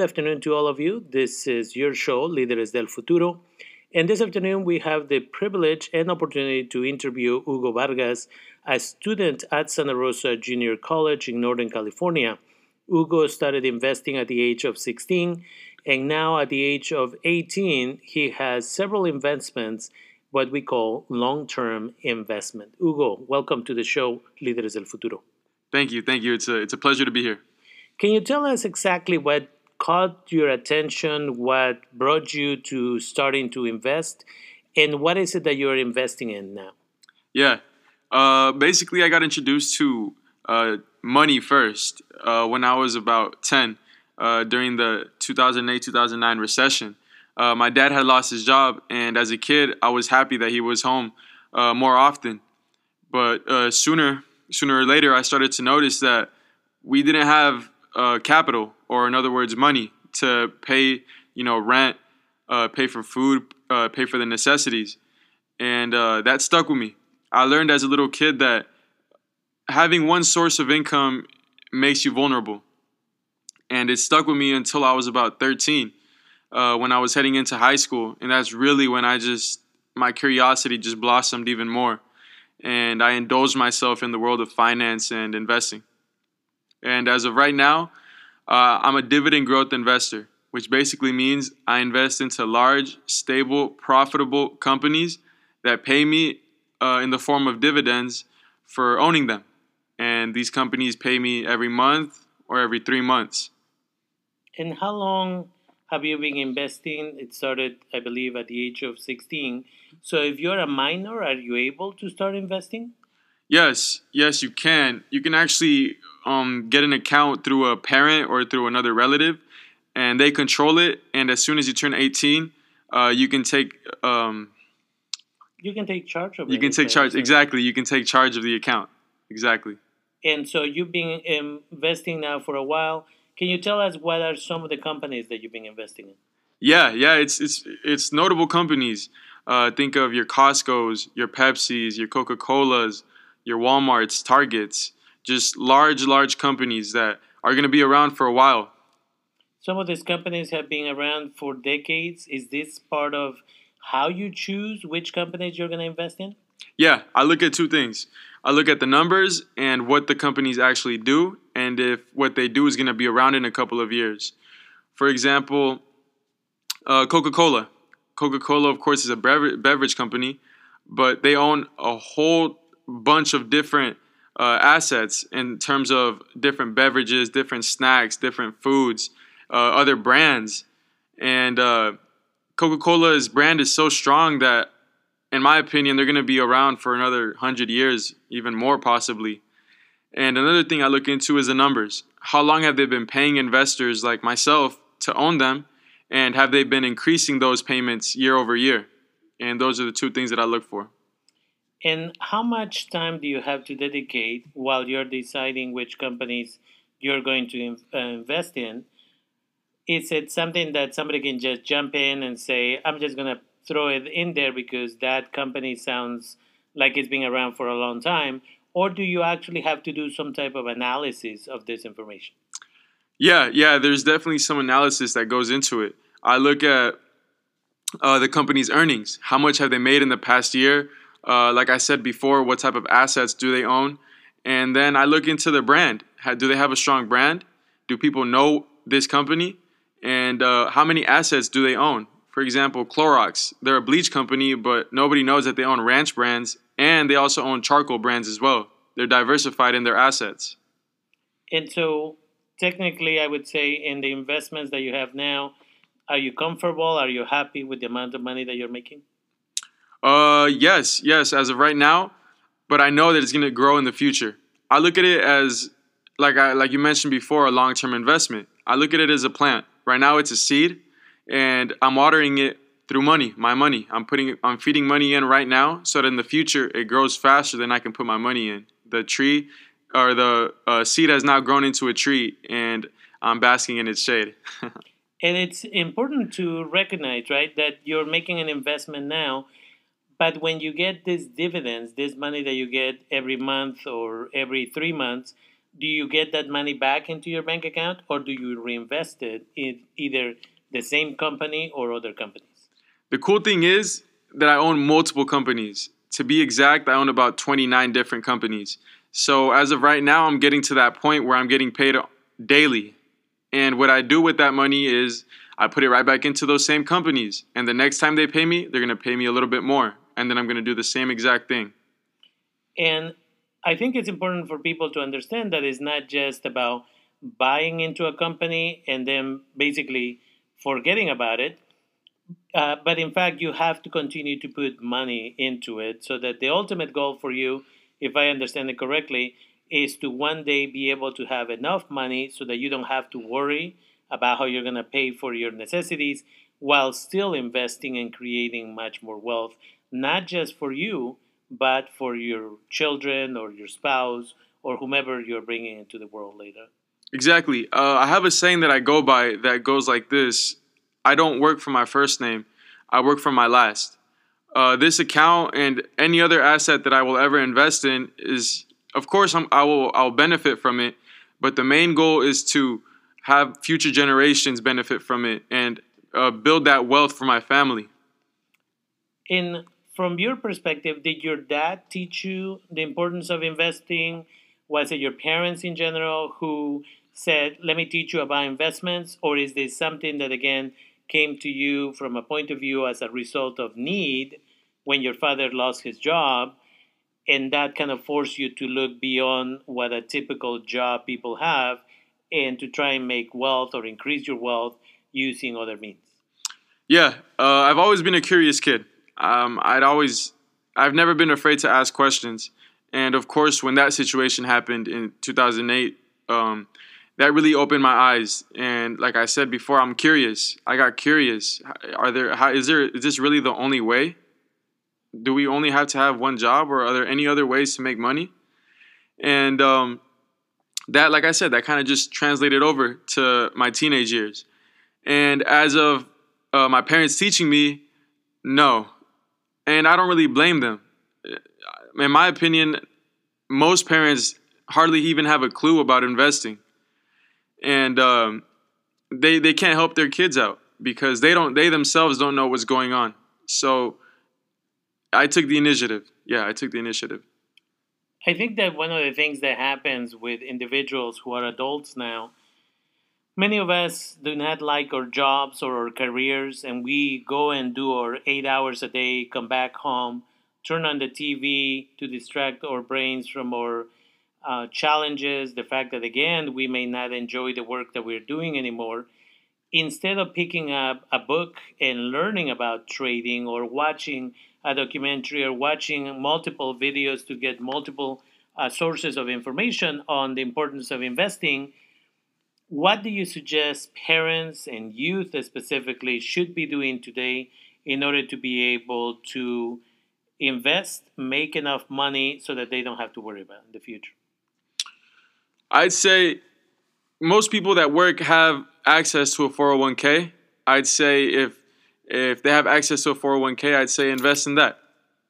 good afternoon to all of you. This is your show, Líderes del Futuro. And this afternoon, we have the privilege and opportunity to interview Hugo Vargas, a student at Santa Rosa Junior College in Northern California. Hugo started investing at the age of 16, and now at the age of 18, he has several investments, what we call long term investment. Hugo, welcome to the show, Líderes del Futuro. Thank you. Thank you. It's a, it's a pleasure to be here. Can you tell us exactly what caught your attention, what brought you to starting to invest, and what is it that you're investing in now? Yeah. Uh, basically, I got introduced to uh, money first uh, when I was about 10 uh, during the 2008 2009 recession. Uh, my dad had lost his job, and as a kid, I was happy that he was home uh, more often. But sooner, sooner or later, I started to notice that we didn't have capital, or in other words, money to pay, you know, rent, uh, pay for food, uh, pay for the necessities, and uh, that stuck with me. I learned as a little kid that having one source of income makes you vulnerable, and it stuck with me until I was about 13, uh, when I was heading into high school, and that's really when I just my curiosity just blossomed even more, and I indulged myself in the world of finance and investing. And as of right now, uh, I'm a dividend growth investor, which basically means I invest into large, stable, profitable companies that pay me uh, in the form of dividends for owning them. And these companies pay me every month or every three months. And how long have you been investing? It started, I believe, at the age of 16. So if you're a minor, are you able to start investing? Yes, yes, you can. You can actually um, get an account through a parent or through another relative, and they control it. And as soon as you turn 18, uh, you can take. Um, you can take charge of it. You can take charge. Exactly. You can take charge of the account. Exactly. And so you've been investing now for a while. Can you tell us what are some of the companies that you've been investing in? Yeah, yeah, it's it's it's notable companies. Uh, think of your Costco's, your Pepsi's, your Coca Colas, your Walmarts, Targets, just large, large companies that are going to be around for a while. Some of these companies have been around for decades. Is this part of how you choose which companies you're going to invest in? Yeah, I look at two things. I look at the numbers and what the companies actually do, and if what they do is going to be around in a couple of years. For example, uh, Coca Cola. Coca Cola, of course, is a beverage company, but they own a whole bunch of different uh, assets in terms of different beverages, different snacks, different foods, uh, other brands. And uh, Coca Cola's brand is so strong that, in my opinion, they're going to be around for another 100 years, even more possibly. And another thing I look into is the numbers. How long have they been paying investors like myself to own them? And have they been increasing those payments year over year? And those are the two things that I look for. And how much time do you have to dedicate while you're deciding which companies you're going to uh, invest in? Is it something that somebody can just jump in and say, I'm just going to throw it in there because that company sounds like it's been around for a long time? Or do you actually have to do some type of analysis of this information? Yeah, yeah, there's definitely some analysis that goes into it. I look at uh, the company's earnings. How much have they made in the past year? Uh, like I said before, what type of assets do they own? And then I look into the brand. Do they have a strong brand? Do people know this company? And uh, how many assets do they own? For example, Clorox, they're a bleach company, but nobody knows that they own ranch brands and they also own charcoal brands as well. They're diversified in their assets. And so, technically, I would say in the investments that you have now, are you comfortable? Are you happy with the amount of money that you're making? Uh, yes, yes, as of right now, but I know that it's going to grow in the future. I look at it as like I like you mentioned before, a long-term investment. I look at it as a plant. Right now, it's a seed, and I'm watering it through money, my money. I'm putting, I'm feeding money in right now, so that in the future it grows faster than I can put my money in. The tree, or the uh, seed, has now grown into a tree, and I'm basking in its shade. and it's important to recognize, right, that you're making an investment now but when you get these dividends, this money that you get every month or every three months, do you get that money back into your bank account or do you reinvest it in either the same company or other companies? The cool thing is that I own multiple companies. To be exact, I own about 29 different companies. So as of right now, I'm getting to that point where I'm getting paid daily. And what I do with that money is I put it right back into those same companies. And the next time they pay me, they're going to pay me a little bit more. And then I'm going to do the same exact thing. And I think it's important for people to understand that it's not just about buying into a company and then basically forgetting about it. Uh, but in fact, you have to continue to put money into it so that the ultimate goal for you, if I understand it correctly, is to one day be able to have enough money so that you don't have to worry about how you're going to pay for your necessities while still investing and creating much more wealth, not just for you, but for your children or your spouse or whomever you're bringing into the world later. Exactly. Uh, I have a saying that I go by that goes like this I don't work for my first name, I work for my last. Uh, this account and any other asset that I will ever invest in is, of course, I'm, I will I'll benefit from it, but the main goal is to have future generations benefit from it and uh, build that wealth for my family. In from your perspective, did your dad teach you the importance of investing? Was it your parents in general who said, "Let me teach you about investments," or is this something that again came to you from a point of view as a result of need when your father lost his job? And that kind of forced you to look beyond what a typical job people have and to try and make wealth or increase your wealth using other means? Yeah, uh, I've always been a curious kid. Um, I'd always, I've never been afraid to ask questions. And of course, when that situation happened in 2008, um, that really opened my eyes. And like I said before, I'm curious. I got curious. Are there? How, is there? Is this really the only way? Do we only have to have one job, or are there any other ways to make money? And um, that, like I said, that kind of just translated over to my teenage years. And as of uh, my parents teaching me, no, and I don't really blame them. In my opinion, most parents hardly even have a clue about investing and um, they they can't help their kids out because they don't they themselves don't know what's going on. So I took the initiative. Yeah, I took the initiative. I think that one of the things that happens with individuals who are adults now, many of us do not like our jobs or our careers, and we go and do our eight hours a day, come back home, turn on the TV to distract our brains from our uh, challenges, the fact that again we may not enjoy the work that we're doing anymore, instead of picking up a book and learning about trading or watching a documentary or watching multiple videos to get multiple uh, sources of information on the importance of investing, what do you suggest parents and youth specifically should be doing today in order to be able to invest, make enough money so that they don't have to worry about in the future? I'd say most people that work have access to a 401k. I'd say if if they have access to a 401k, I'd say invest in that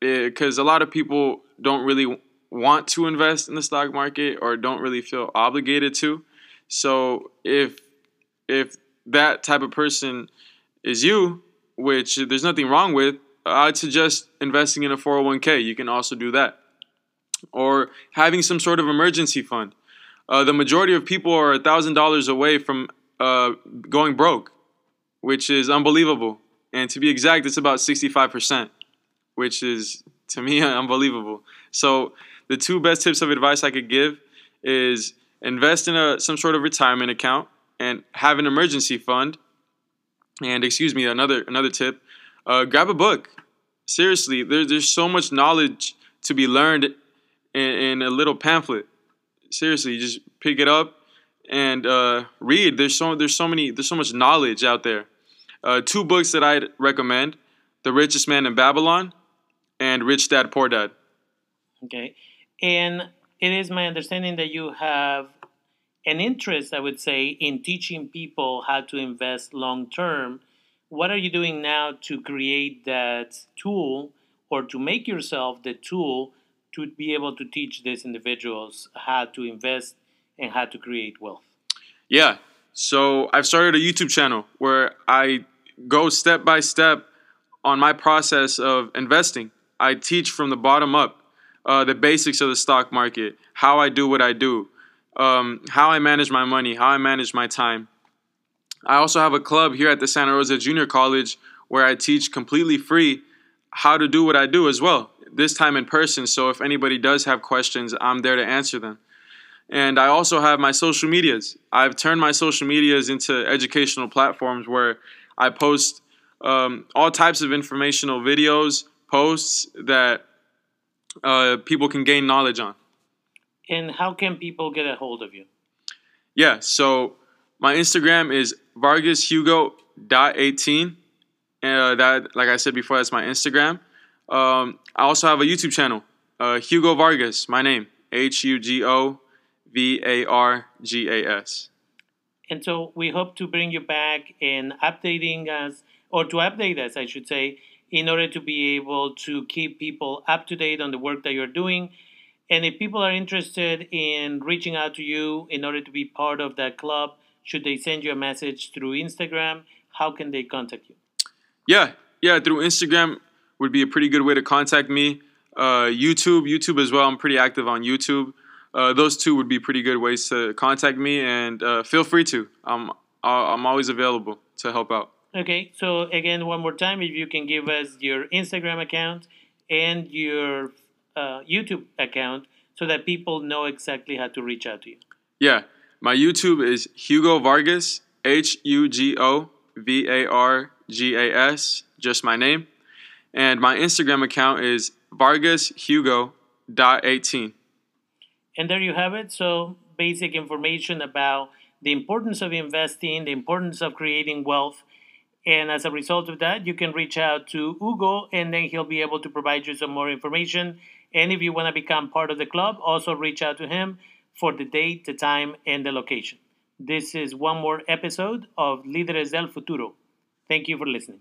because a lot of people don't really want to invest in the stock market or don't really feel obligated to. So if if that type of person is you, which there's nothing wrong with, I'd suggest investing in a 401k. You can also do that. Or having some sort of emergency fund uh, the majority of people are thousand dollars away from uh, going broke, which is unbelievable. And to be exact, it's about sixty-five percent, which is to me unbelievable. So the two best tips of advice I could give is invest in a some sort of retirement account and have an emergency fund. And excuse me, another another tip: uh, grab a book. Seriously, there, there's so much knowledge to be learned in, in a little pamphlet seriously, just pick it up and uh, read. There's so there's so many there's so much knowledge out there. Uh, two books that I'd recommend: The Richest Man in Babylon and Rich Dad Poor Dad. Okay, and it is my understanding that you have an interest, I would say, in teaching people how to invest long term. What are you doing now to create that tool or to make yourself the tool to be able to teach these individuals how to invest and how to create wealth. Yeah. So I've started a YouTube channel where I go step by step on my process of investing. I teach from the bottom up uh, the basics of the stock market, how I do what I do, um, how I manage my money, how I manage my time. I also have a club here at the Santa Rosa Junior College where I teach completely free how to do what I do as well, this time in person. So if anybody does have questions, I'm there to answer them. And I also have my social medias. I've turned my social medias into educational platforms where I post um, all types of informational videos, posts that uh, people can gain knowledge on. And how can people get a hold of you? Yeah, so my Instagram is vargashugo.18. Uh, that, like I said before, that's my Instagram. Um, I also have a YouTube channel, uh, Hugo Vargas, my name, H U G O V A R G A S. And so we hope to bring you back in updating us, or to update us, I should say, in order to be able to keep people up to date on the work that you're doing. And if people are interested in reaching out to you in order to be part of that club, should they send you a message through Instagram? How can they contact you? Yeah, yeah, through Instagram would be a pretty good way to contact me. Uh, YouTube, YouTube as well. I'm pretty active on YouTube uh, those two would be pretty good ways to contact me, and uh, feel free to. I'm I'm always available to help out. Okay, so again, one more time, if you can give us your Instagram account and your uh, YouTube account, so that people know exactly how to reach out to you. Yeah, my YouTube is Hugo Vargas, H U G O V A R G A S, just my name, and my Instagram account is Vargas Hugo dot eighteen. And there you have it. So, basic information about the importance of investing, the importance of creating wealth. And as a result of that, you can reach out to Hugo and then he'll be able to provide you some more information. And if you want to become part of the club, also reach out to him for the date, the time, and the location. This is one more episode of Líderes del Futuro. Thank you for listening.